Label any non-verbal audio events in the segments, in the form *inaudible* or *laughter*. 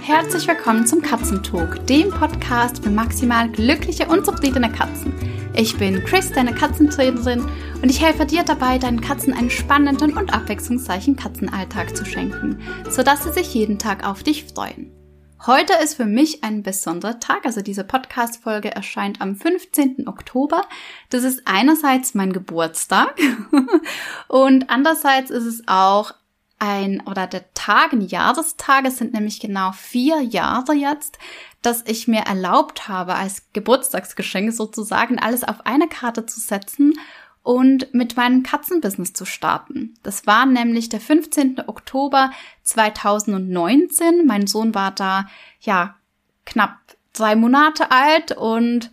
Herzlich willkommen zum Katzentalk, dem Podcast für maximal glückliche und zufriedene Katzen. Ich bin Chris, deine Katzentrainerin, und ich helfe dir dabei, deinen Katzen einen spannenden und abwechslungsreichen Katzenalltag zu schenken, sodass sie sich jeden Tag auf dich freuen. Heute ist für mich ein besonderer Tag, also diese Podcast-Folge erscheint am 15. Oktober. Das ist einerseits mein Geburtstag *laughs* und andererseits ist es auch ein, oder der Tag, die Jahrestage sind nämlich genau vier Jahre jetzt, dass ich mir erlaubt habe, als Geburtstagsgeschenk sozusagen alles auf eine Karte zu setzen und mit meinem Katzenbusiness zu starten. Das war nämlich der 15. Oktober 2019. Mein Sohn war da, ja, knapp drei Monate alt und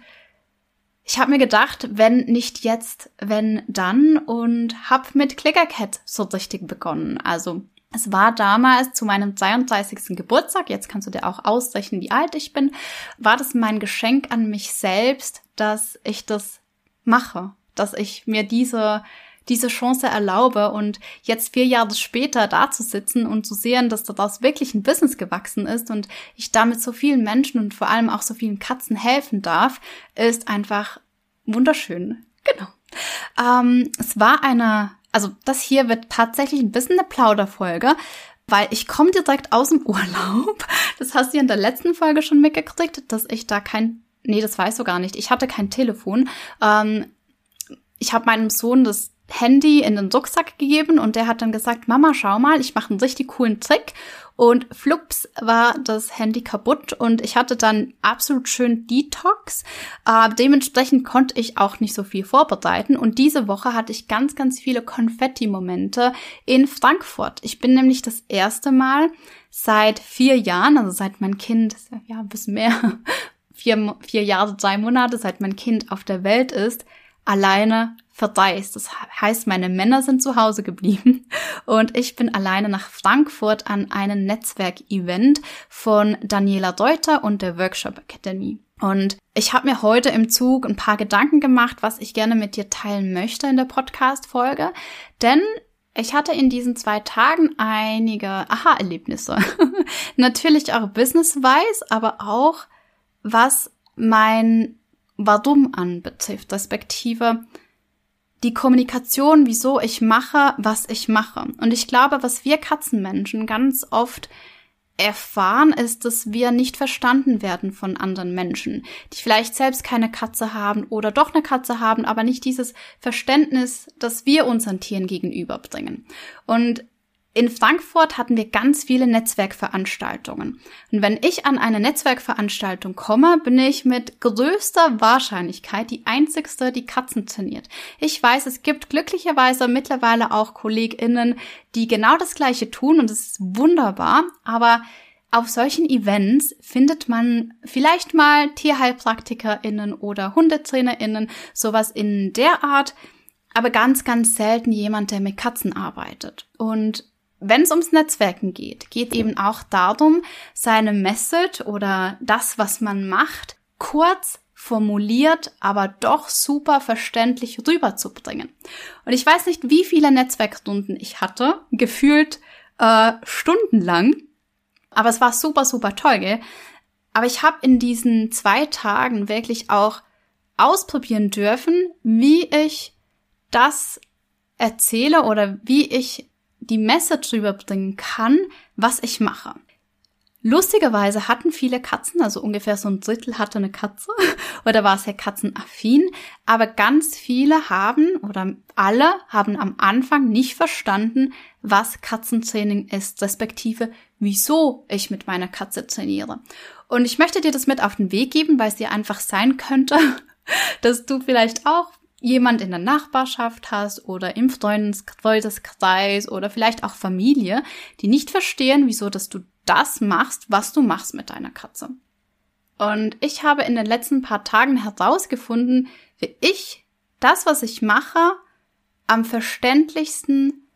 ich habe mir gedacht, wenn nicht jetzt, wenn dann und habe mit Clickercat so richtig begonnen. Also es war damals zu meinem 32. Geburtstag, jetzt kannst du dir auch ausrechnen, wie alt ich bin, war das mein Geschenk an mich selbst, dass ich das mache dass ich mir diese diese Chance erlaube und jetzt vier Jahre später da zu sitzen und zu sehen, dass daraus wirklich ein Business gewachsen ist und ich damit so vielen Menschen und vor allem auch so vielen Katzen helfen darf, ist einfach wunderschön. Genau. Ähm, es war eine, also das hier wird tatsächlich ein bisschen eine Plauderfolge, weil ich komme direkt aus dem *laughs* Urlaub. Das hast du in der letzten Folge schon mitgekriegt, dass ich da kein Nee, das weißt du gar nicht. Ich hatte kein Telefon. Ähm, ich habe meinem Sohn das Handy in den Rucksack gegeben und der hat dann gesagt, Mama, schau mal, ich mache einen richtig coolen Trick. Und flups war das Handy kaputt und ich hatte dann absolut schön Detox. Äh, dementsprechend konnte ich auch nicht so viel vorbereiten. Und diese Woche hatte ich ganz, ganz viele Konfetti-Momente in Frankfurt. Ich bin nämlich das erste Mal seit vier Jahren, also seit mein Kind, ja, ein bisschen mehr, *laughs* vier, vier Jahre, drei Monate, seit mein Kind auf der Welt ist, alleine verreist. Das heißt, meine Männer sind zu Hause geblieben *laughs* und ich bin alleine nach Frankfurt an einem Netzwerkevent von Daniela Deuter und der Workshop Academy. Und ich habe mir heute im Zug ein paar Gedanken gemacht, was ich gerne mit dir teilen möchte in der Podcast-Folge. Denn ich hatte in diesen zwei Tagen einige Aha-Erlebnisse. *laughs* Natürlich auch business-wise, aber auch was mein Warum anbetrifft, respektive die Kommunikation, wieso ich mache, was ich mache. Und ich glaube, was wir Katzenmenschen ganz oft erfahren, ist, dass wir nicht verstanden werden von anderen Menschen, die vielleicht selbst keine Katze haben oder doch eine Katze haben, aber nicht dieses Verständnis, das wir unseren Tieren gegenüberbringen. Und in Frankfurt hatten wir ganz viele Netzwerkveranstaltungen. Und wenn ich an eine Netzwerkveranstaltung komme, bin ich mit größter Wahrscheinlichkeit die einzigste, die Katzen trainiert. Ich weiß, es gibt glücklicherweise mittlerweile auch KollegInnen, die genau das Gleiche tun und es ist wunderbar, aber auf solchen Events findet man vielleicht mal TierheilpraktikerInnen oder HundetrainerInnen, sowas in der Art, aber ganz, ganz selten jemand, der mit Katzen arbeitet. Und wenn es ums Netzwerken geht, geht eben auch darum, seine Message oder das, was man macht, kurz formuliert, aber doch super verständlich rüberzubringen. Und ich weiß nicht, wie viele Netzwerkstunden ich hatte, gefühlt äh, stundenlang, aber es war super, super toll, gell? Aber ich habe in diesen zwei Tagen wirklich auch ausprobieren dürfen, wie ich das erzähle oder wie ich die Message rüberbringen kann, was ich mache. Lustigerweise hatten viele Katzen, also ungefähr so ein Drittel hatte eine Katze *laughs* oder war sehr katzenaffin, aber ganz viele haben oder alle haben am Anfang nicht verstanden, was Katzentraining ist, respektive wieso ich mit meiner Katze trainiere. Und ich möchte dir das mit auf den Weg geben, weil es dir einfach sein könnte, *laughs* dass du vielleicht auch jemand in der Nachbarschaft hast oder im Freundeskreis oder vielleicht auch Familie, die nicht verstehen, wieso dass du das machst, was du machst mit deiner Katze. Und ich habe in den letzten paar Tagen herausgefunden, wie ich das, was ich mache, am verständlichsten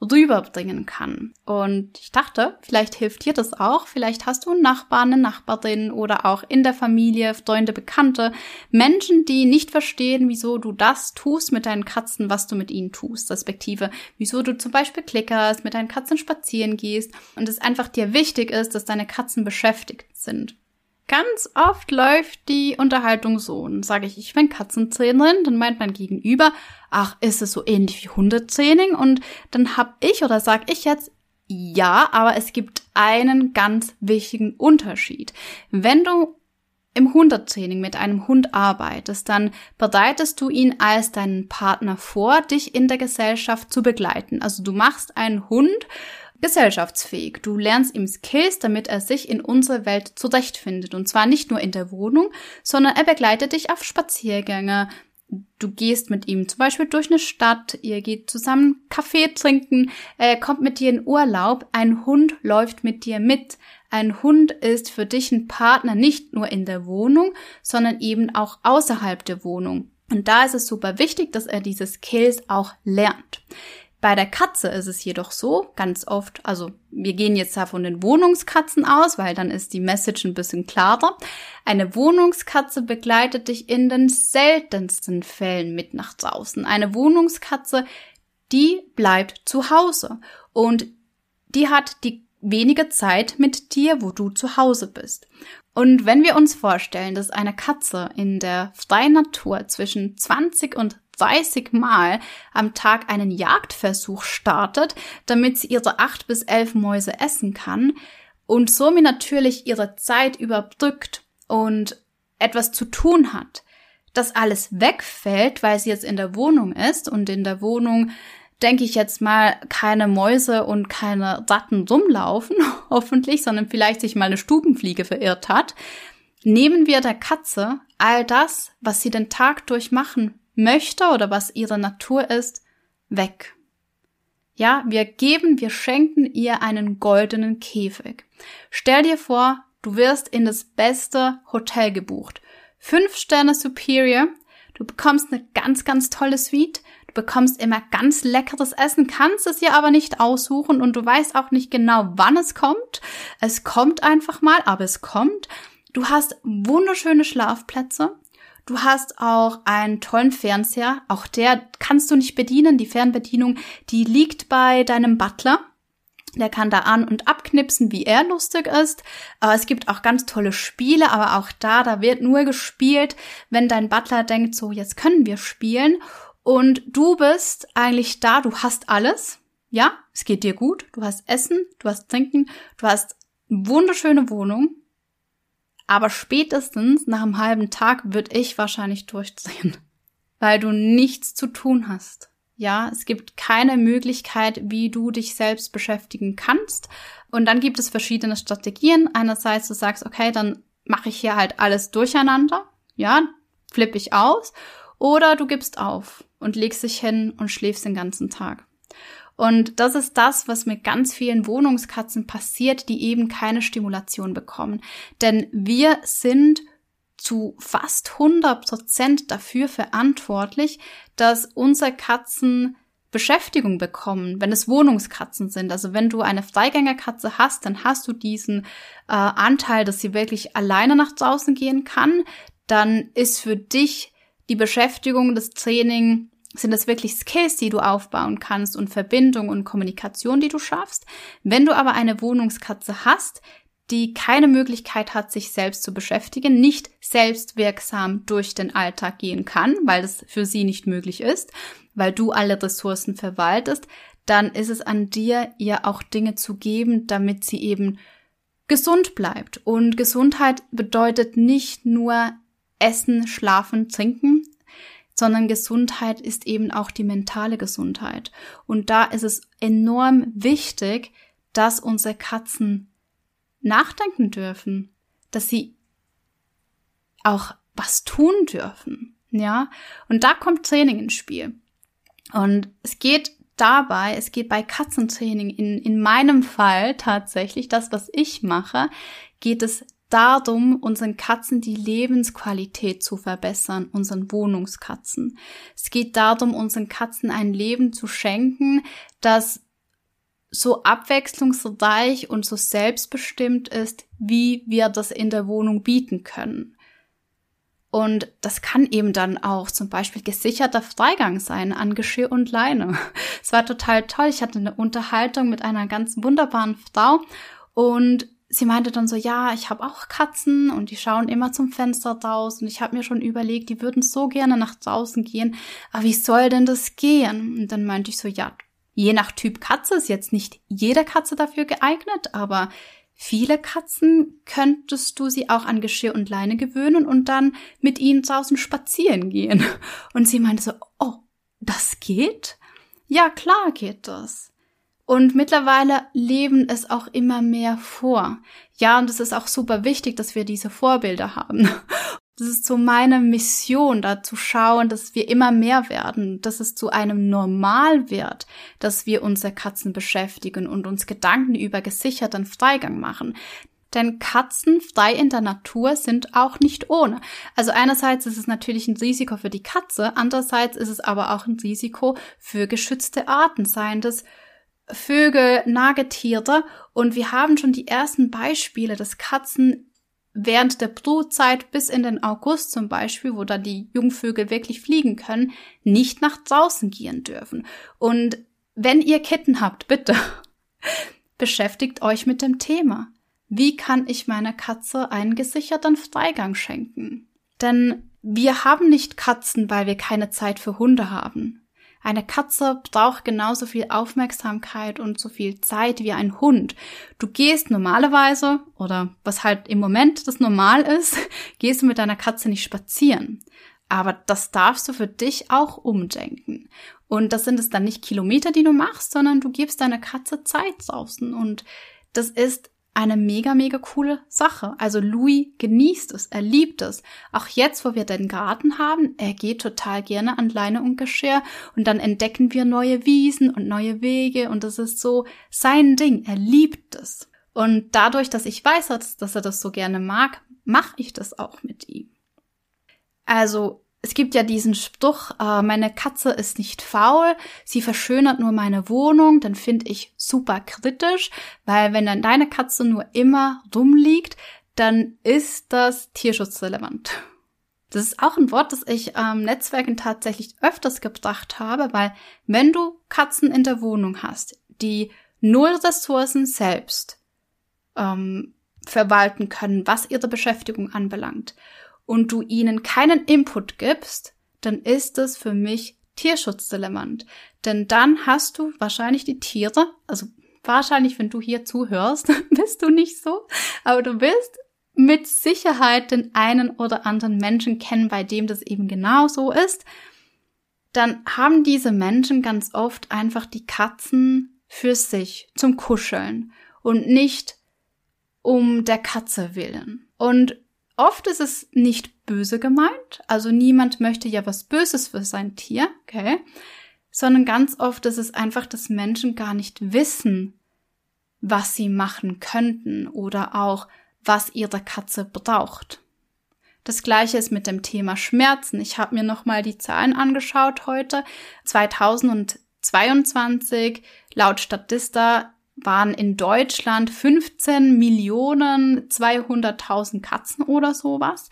rüberbringen kann. Und ich dachte, vielleicht hilft dir das auch. Vielleicht hast du einen Nachbarn, eine Nachbarin oder auch in der Familie, Freunde, Bekannte, Menschen, die nicht verstehen, wieso du das tust mit deinen Katzen, was du mit ihnen tust, respektive wieso du zum Beispiel klickerst, mit deinen Katzen spazieren gehst und es einfach dir wichtig ist, dass deine Katzen beschäftigt sind. Ganz oft läuft die Unterhaltung so. Und sage ich, ich bin Katzentrainerin, dann meint mein Gegenüber, ach, ist es so ähnlich wie Hundetraining? Und dann hab ich oder sag ich jetzt, ja, aber es gibt einen ganz wichtigen Unterschied. Wenn du im Hundetraining mit einem Hund arbeitest, dann bereitest du ihn als deinen Partner vor, dich in der Gesellschaft zu begleiten. Also du machst einen Hund gesellschaftsfähig. Du lernst ihm Skills, damit er sich in unserer Welt zurechtfindet. Und zwar nicht nur in der Wohnung, sondern er begleitet dich auf Spaziergänge. Du gehst mit ihm zum Beispiel durch eine Stadt, ihr geht zusammen Kaffee trinken, er kommt mit dir in Urlaub, ein Hund läuft mit dir mit. Ein Hund ist für dich ein Partner nicht nur in der Wohnung, sondern eben auch außerhalb der Wohnung. Und da ist es super wichtig, dass er diese Skills auch lernt. Bei der Katze ist es jedoch so, ganz oft, also wir gehen jetzt da von den Wohnungskatzen aus, weil dann ist die Message ein bisschen klarer. Eine Wohnungskatze begleitet dich in den seltensten Fällen mit nach draußen. Eine Wohnungskatze, die bleibt zu Hause und die hat die wenige Zeit mit dir, wo du zu Hause bist. Und wenn wir uns vorstellen, dass eine Katze in der freien Natur zwischen 20 und 30 Mal am Tag einen Jagdversuch startet, damit sie ihre acht bis elf Mäuse essen kann und somit natürlich ihre Zeit überbrückt und etwas zu tun hat, das alles wegfällt, weil sie jetzt in der Wohnung ist und in der Wohnung denke ich jetzt mal, keine Mäuse und keine Ratten rumlaufen, *laughs* hoffentlich, sondern vielleicht sich mal eine Stubenfliege verirrt hat, nehmen wir der Katze all das, was sie den Tag durch machen möchte oder was ihre Natur ist, weg. Ja, wir geben, wir schenken ihr einen goldenen Käfig. Stell dir vor, du wirst in das beste Hotel gebucht. Fünf Sterne Superior. Du bekommst eine ganz, ganz tolle Suite. Du bekommst immer ganz leckeres Essen, kannst es dir aber nicht aussuchen und du weißt auch nicht genau, wann es kommt. Es kommt einfach mal, aber es kommt. Du hast wunderschöne Schlafplätze. Du hast auch einen tollen Fernseher. Auch der kannst du nicht bedienen. Die Fernbedienung, die liegt bei deinem Butler. Der kann da an- und abknipsen, wie er lustig ist. Es gibt auch ganz tolle Spiele, aber auch da, da wird nur gespielt, wenn dein Butler denkt, so, jetzt können wir spielen. Und du bist eigentlich da, du hast alles. Ja, es geht dir gut. Du hast Essen, du hast Trinken, du hast wunderschöne Wohnung. Aber spätestens nach einem halben Tag würde ich wahrscheinlich durchdrehen, *laughs* weil du nichts zu tun hast. Ja, es gibt keine Möglichkeit, wie du dich selbst beschäftigen kannst. Und dann gibt es verschiedene Strategien. Einerseits du sagst, okay, dann mache ich hier halt alles durcheinander. Ja, flippe ich aus. Oder du gibst auf und legst dich hin und schläfst den ganzen Tag. Und das ist das, was mit ganz vielen Wohnungskatzen passiert, die eben keine Stimulation bekommen. Denn wir sind zu fast 100 Prozent dafür verantwortlich, dass unsere Katzen Beschäftigung bekommen, wenn es Wohnungskatzen sind. Also wenn du eine Freigängerkatze hast, dann hast du diesen äh, Anteil, dass sie wirklich alleine nach draußen gehen kann. Dann ist für dich die Beschäftigung, das Training sind das wirklich Skills, die du aufbauen kannst und Verbindung und Kommunikation, die du schaffst. Wenn du aber eine Wohnungskatze hast, die keine Möglichkeit hat, sich selbst zu beschäftigen, nicht selbstwirksam durch den Alltag gehen kann, weil das für sie nicht möglich ist, weil du alle Ressourcen verwaltest, dann ist es an dir, ihr auch Dinge zu geben, damit sie eben gesund bleibt. Und Gesundheit bedeutet nicht nur Essen, Schlafen, Trinken, sondern Gesundheit ist eben auch die mentale Gesundheit. Und da ist es enorm wichtig, dass unsere Katzen nachdenken dürfen, dass sie auch was tun dürfen. Ja, und da kommt Training ins Spiel. Und es geht dabei, es geht bei Katzentraining in, in meinem Fall tatsächlich, das, was ich mache, geht es darum, unseren Katzen die Lebensqualität zu verbessern, unseren Wohnungskatzen. Es geht darum, unseren Katzen ein Leben zu schenken, das so abwechslungsreich und so selbstbestimmt ist, wie wir das in der Wohnung bieten können. Und das kann eben dann auch zum Beispiel gesicherter Freigang sein an Geschirr und Leine. Es war total toll. Ich hatte eine Unterhaltung mit einer ganz wunderbaren Frau und sie meinte dann so, ja, ich habe auch Katzen und die schauen immer zum Fenster raus und ich habe mir schon überlegt, die würden so gerne nach draußen gehen, aber wie soll denn das gehen? Und dann meinte ich so, ja, je nach Typ Katze ist jetzt nicht jede Katze dafür geeignet, aber viele Katzen könntest du sie auch an Geschirr und Leine gewöhnen und dann mit ihnen draußen spazieren gehen. Und sie meinte so, oh, das geht? Ja, klar geht das. Und mittlerweile leben es auch immer mehr vor. Ja, und es ist auch super wichtig, dass wir diese Vorbilder haben. *laughs* Das ist so meine Mission, da zu schauen, dass wir immer mehr werden, dass es zu einem Normal wird, dass wir unsere Katzen beschäftigen und uns Gedanken über gesicherten Freigang machen. Denn Katzen frei in der Natur sind auch nicht ohne. Also einerseits ist es natürlich ein Risiko für die Katze, andererseits ist es aber auch ein Risiko für geschützte Arten, seien das Vögel, Nagetiere und wir haben schon die ersten Beispiele, dass Katzen während der Brutzeit bis in den August zum Beispiel, wo dann die Jungvögel wirklich fliegen können, nicht nach draußen gehen dürfen. Und wenn ihr Kitten habt, bitte *laughs* beschäftigt euch mit dem Thema. Wie kann ich meiner Katze einen gesicherten Freigang schenken? Denn wir haben nicht Katzen, weil wir keine Zeit für Hunde haben. Eine Katze braucht genauso viel Aufmerksamkeit und so viel Zeit wie ein Hund. Du gehst normalerweise, oder was halt im Moment das Normal ist, *laughs* gehst du mit deiner Katze nicht spazieren. Aber das darfst du für dich auch umdenken. Und das sind es dann nicht Kilometer, die du machst, sondern du gibst deiner Katze Zeit draußen. Und das ist eine mega, mega coole Sache. Also Louis genießt es, er liebt es. Auch jetzt, wo wir den Garten haben, er geht total gerne an Leine und Geschirr und dann entdecken wir neue Wiesen und neue Wege und das ist so sein Ding. Er liebt es. Und dadurch, dass ich weiß, dass er das so gerne mag, mache ich das auch mit ihm. Also es gibt ja diesen Spruch, äh, meine Katze ist nicht faul, sie verschönert nur meine Wohnung, dann finde ich super kritisch, weil wenn dann deine Katze nur immer rumliegt, dann ist das tierschutzrelevant. Das ist auch ein Wort, das ich ähm, Netzwerken tatsächlich öfters gebracht habe, weil wenn du Katzen in der Wohnung hast, die null Ressourcen selbst ähm, verwalten können, was ihre Beschäftigung anbelangt und du ihnen keinen Input gibst, dann ist es für mich tierschutzrelevant. Denn dann hast du wahrscheinlich die Tiere, also wahrscheinlich, wenn du hier zuhörst, *laughs* bist du nicht so, aber du wirst mit Sicherheit den einen oder anderen Menschen kennen, bei dem das eben genau so ist. Dann haben diese Menschen ganz oft einfach die Katzen für sich zum Kuscheln und nicht um der Katze willen. Und Oft ist es nicht böse gemeint, also niemand möchte ja was Böses für sein Tier, okay? Sondern ganz oft ist es einfach, dass Menschen gar nicht wissen, was sie machen könnten oder auch, was ihre Katze braucht. Das gleiche ist mit dem Thema Schmerzen. Ich habe mir nochmal die Zahlen angeschaut heute. 2022 laut Statista waren in Deutschland 15 Millionen 200.000 Katzen oder sowas.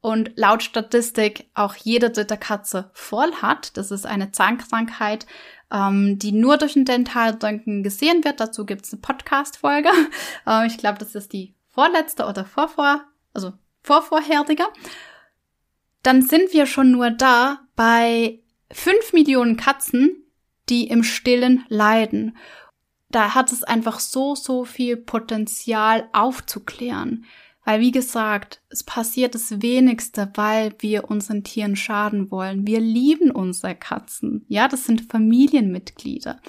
Und laut Statistik auch jede dritte Katze voll hat. Das ist eine Zahnkrankheit, ähm, die nur durch ein Dentalröntgen gesehen wird. Dazu gibt es eine Podcast-Folge. *laughs* Äh, ich glaube, das ist die vorletzte oder vorvor, also vorvorherige. Dann sind wir schon nur da bei 5 Millionen Katzen, die im Stillen leiden da hat es einfach so, so viel Potenzial aufzuklären. Weil, wie gesagt, es passiert das wenigste, weil wir unseren Tieren schaden wollen. Wir lieben unsere Katzen. Ja, das sind Familienmitglieder.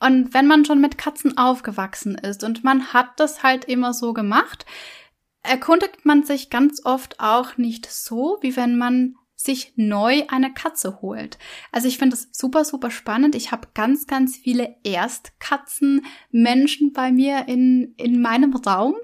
Und wenn man schon mit Katzen aufgewachsen ist und man hat das halt immer so gemacht, erkundigt man sich ganz oft auch nicht so, wie wenn man sich neu eine Katze holt. Also ich finde das super, super spannend. Ich habe ganz, ganz viele Erstkatzenmenschen bei mir in, in meinem Raum,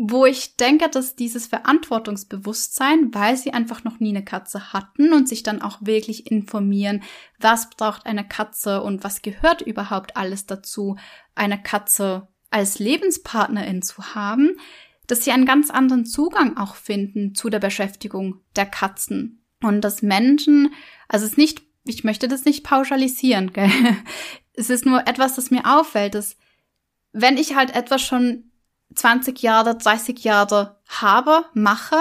wo ich denke, dass dieses Verantwortungsbewusstsein, weil sie einfach noch nie eine Katze hatten und sich dann auch wirklich informieren, was braucht eine Katze und was gehört überhaupt alles dazu, eine Katze als Lebenspartnerin zu haben, dass sie einen ganz anderen Zugang auch finden zu der Beschäftigung der Katzen. Und dass Menschen, also es ist nicht, ich möchte das nicht pauschalisieren, *laughs* gell? Es ist nur etwas, das mir auffällt, dass wenn ich halt etwas schon 20 Jahre, 30 Jahre habe, mache,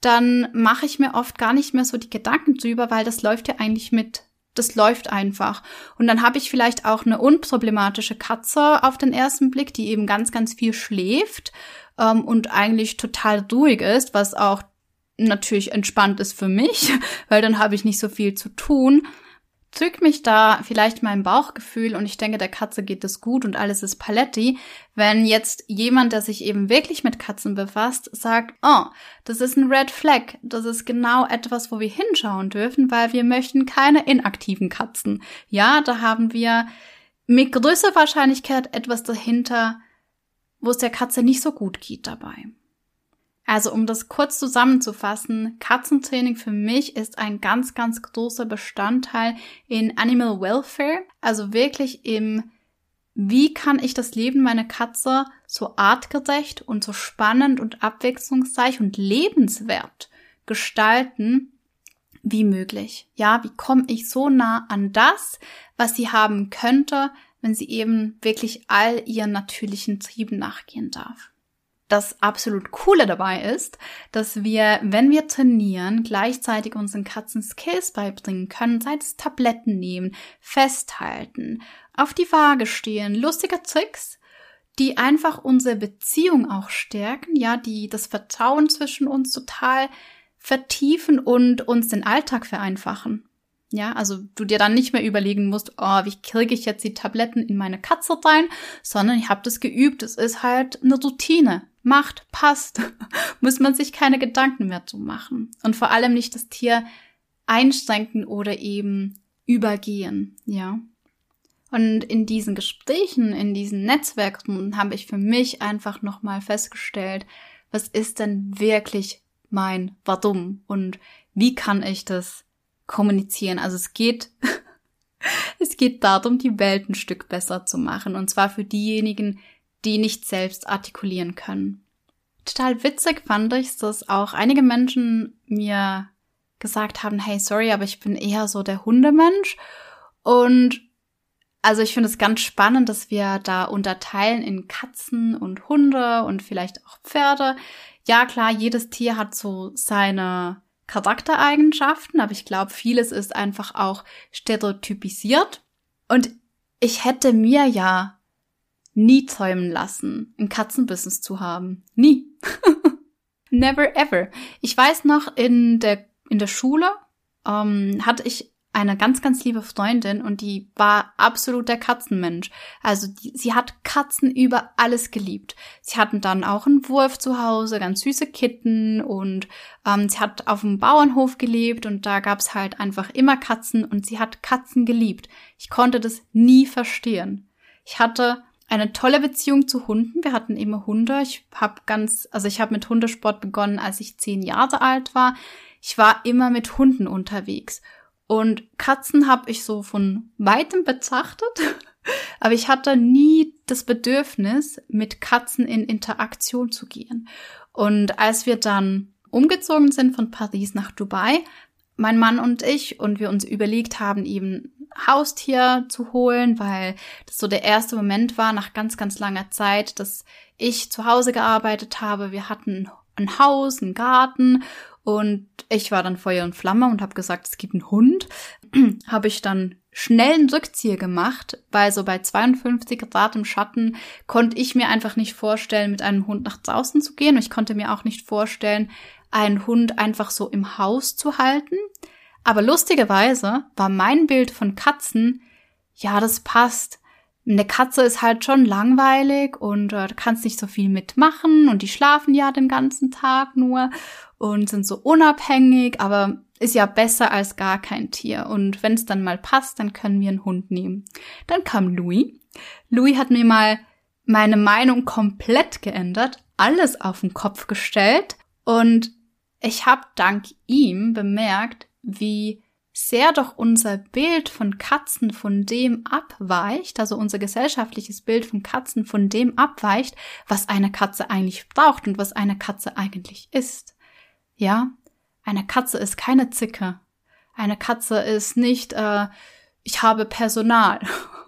dann mache ich mir oft gar nicht mehr so die Gedanken drüber, weil das läuft ja eigentlich mit. Das läuft einfach. Und dann habe ich vielleicht auch eine unproblematische Katze auf den ersten Blick, die eben ganz, ganz viel schläft ähm, und eigentlich total ruhig ist, was auch natürlich entspannt ist für mich, *laughs* weil dann habe ich nicht so viel zu tun zückt mich da vielleicht mein Bauchgefühl und ich denke, der Katze geht es gut und alles ist paletti, wenn jetzt jemand, der sich eben wirklich mit Katzen befasst, sagt, oh, das ist ein Red Flag, das ist genau etwas, wo wir hinschauen dürfen, weil wir möchten keine inaktiven Katzen. Ja, da haben wir mit größerer Wahrscheinlichkeit etwas dahinter, wo es der Katze nicht so gut geht dabei. Also um das kurz zusammenzufassen, Katzentraining für mich ist ein ganz, ganz großer Bestandteil in Animal Welfare. Also wirklich im, wie kann ich das Leben meiner Katze so artgerecht und so spannend und abwechslungsreich und lebenswert gestalten wie möglich. Ja, wie komme ich so nah an das, was sie haben könnte, wenn sie eben wirklich all ihren natürlichen Trieben nachgehen darf das absolut Coole dabei ist, dass wir, wenn wir trainieren, gleichzeitig unseren Katzen Skills beibringen können, sei es Tabletten nehmen, festhalten, auf die Waage stehen, lustige Tricks, die einfach unsere Beziehung auch stärken, ja, die das Vertrauen zwischen uns total vertiefen und uns den Alltag vereinfachen. Ja, also du dir dann nicht mehr überlegen musst, oh, wie kriege ich jetzt die Tabletten in meine Katze rein, sondern ich habe das geübt. Es ist halt eine Routine macht, passt, *laughs* muss man sich keine Gedanken mehr zu machen. Und vor allem nicht das Tier einschränken oder eben übergehen, ja. Und in diesen Gesprächen, in diesen Netzwerken habe ich für mich einfach nochmal festgestellt, was ist denn wirklich mein Warum und wie kann ich das kommunizieren? Also es geht, *laughs* es geht darum, die Welt ein Stück besser zu machen. Und zwar für diejenigen, die nicht selbst artikulieren können. Total witzig fand ich, dass auch einige Menschen mir gesagt haben, hey, sorry, aber ich bin eher so der Hundemensch. Und also ich finde es ganz spannend, dass wir da unterteilen in Katzen und Hunde und vielleicht auch Pferde. Ja, klar, jedes Tier hat so seine Charaktereigenschaften, aber ich glaube, vieles ist einfach auch stereotypisiert. Und ich hätte mir ja nie träumen lassen, ein Katzenbusiness zu haben. Nie. *laughs* Never ever. Ich weiß noch, in der, in der Schule ähm, hatte ich eine ganz, ganz liebe Freundin und die war absolut der Katzenmensch. Also die, sie hat Katzen über alles geliebt. Sie hatten dann auch einen Wurf zu Hause, ganz süße Kitten und ähm, sie hat auf dem Bauernhof gelebt und da gab's halt einfach immer Katzen und sie hat Katzen geliebt. Ich konnte das nie verstehen. Ich hatte eine tolle Beziehung zu Hunden. Wir hatten immer Hunde. Ich habe ganz, also ich habe mit Hundesport begonnen, als ich zehn Jahre alt war. Ich war immer mit Hunden unterwegs. Und Katzen habe ich so von weitem betrachtet, *laughs* aber ich hatte nie das Bedürfnis, mit Katzen in Interaktion zu gehen. Und als wir dann umgezogen sind von Paris nach Dubai, mein Mann und ich, und wir uns überlegt haben, eben Haustier zu holen, weil das so der erste Moment war nach ganz, ganz langer Zeit, dass ich zu Hause gearbeitet habe. Wir hatten ein Haus, einen Garten und ich war dann Feuer und Flamme und habe gesagt, es gibt einen Hund. *clears throat* habe ich dann schnell einen Rückzieher gemacht, weil so bei 52 Grad im Schatten konnte ich mir einfach nicht vorstellen, mit einem Hund nach draußen zu gehen. Ich konnte mir auch nicht vorstellen, einen Hund einfach so im Haus zu halten. Aber lustigerweise war mein Bild von Katzen, ja, das passt. Eine Katze ist halt schon langweilig und äh, kannst nicht so viel mitmachen und die schlafen ja den ganzen Tag nur und sind so unabhängig, aber ist ja besser als gar kein Tier. Und wenn es dann mal passt, dann können wir einen Hund nehmen. Dann kam Louis. Louis hat mir mal meine Meinung komplett geändert. alles auf den Kopf gestellt und ich habe dank ihm bemerkt, wie sehr doch unser Bild von Katzen von dem abweicht, also unser gesellschaftliches Bild von Katzen von dem abweicht, was eine Katze eigentlich braucht und was eine Katze eigentlich ist. Ja, eine Katze ist keine Zicke. Eine Katze ist nicht, äh, ich habe Personal,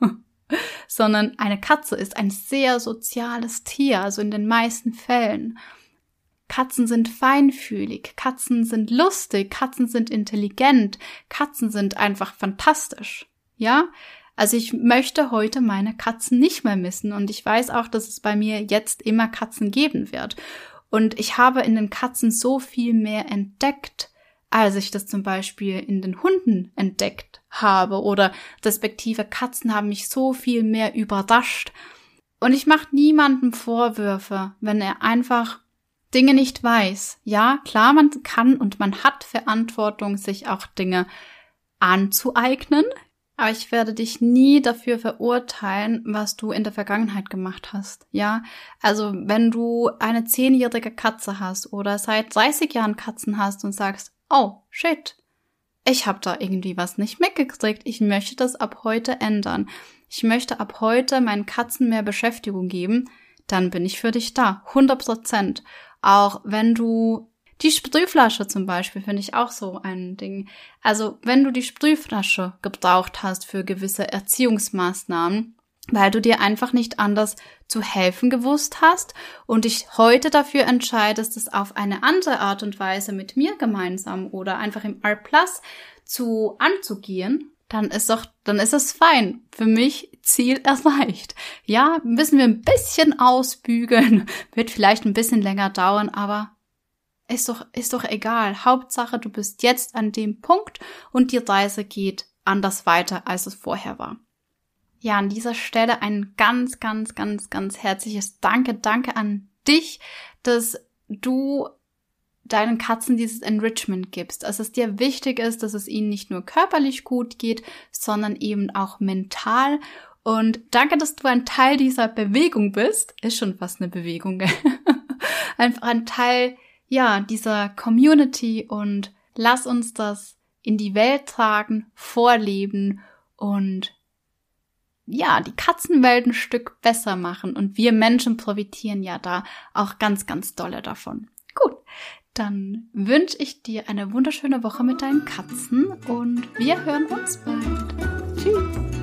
*laughs* sondern eine Katze ist ein sehr soziales Tier, also in den meisten Fällen. Katzen sind feinfühlig, Katzen sind lustig, Katzen sind intelligent, Katzen sind einfach fantastisch. Ja? Also ich möchte heute meine Katzen nicht mehr missen und ich weiß auch, dass es bei mir jetzt immer Katzen geben wird. Und ich habe in den Katzen so viel mehr entdeckt, als ich das zum Beispiel in den Hunden entdeckt habe oder respektive Katzen haben mich so viel mehr überrascht. Und ich mache niemandem Vorwürfe, wenn er einfach Dinge nicht weiß. Ja, klar, man kann und man hat Verantwortung, sich auch Dinge anzueignen. Aber ich werde dich nie dafür verurteilen, was du in der Vergangenheit gemacht hast. Ja, also wenn du eine zehnjährige Katze hast oder seit 30 Jahren Katzen hast und sagst, oh, shit, ich habe da irgendwie was nicht mitgekriegt. Ich möchte das ab heute ändern. Ich möchte ab heute meinen Katzen mehr Beschäftigung geben. Dann bin ich für dich da. 100 Prozent. Auch wenn du die Sprühflasche zum Beispiel finde ich auch so ein Ding. Also wenn du die Sprühflasche gebraucht hast für gewisse Erziehungsmaßnahmen, weil du dir einfach nicht anders zu helfen gewusst hast und dich heute dafür entscheidest, es auf eine andere Art und Weise mit mir gemeinsam oder einfach im R Plus zu anzugehen, dann ist doch, dann ist es fein. Für mich Ziel erreicht. Ja, müssen wir ein bisschen ausbügeln, *laughs* wird vielleicht ein bisschen länger dauern, aber ist doch, ist doch egal. Hauptsache, du bist jetzt an dem Punkt und die Reise geht anders weiter, als es vorher war. Ja, an dieser Stelle ein ganz, ganz, ganz, ganz herzliches Danke, danke an dich, dass du deinen Katzen dieses Enrichment gibst, dass es dir wichtig ist, dass es ihnen nicht nur körperlich gut geht, sondern eben auch mental. Und danke, dass du ein Teil dieser Bewegung bist. Ist schon fast eine Bewegung, gell? *laughs* Einfach ein Teil, ja, dieser Community und lass uns das in die Welt tragen, vorleben und ja, die Katzenwelt ein Stück besser machen. Und wir Menschen profitieren ja da auch ganz, ganz dolle davon. Gut, dann wünsche ich dir eine wunderschöne Woche mit deinen Katzen und wir hören uns bald. Tschüss.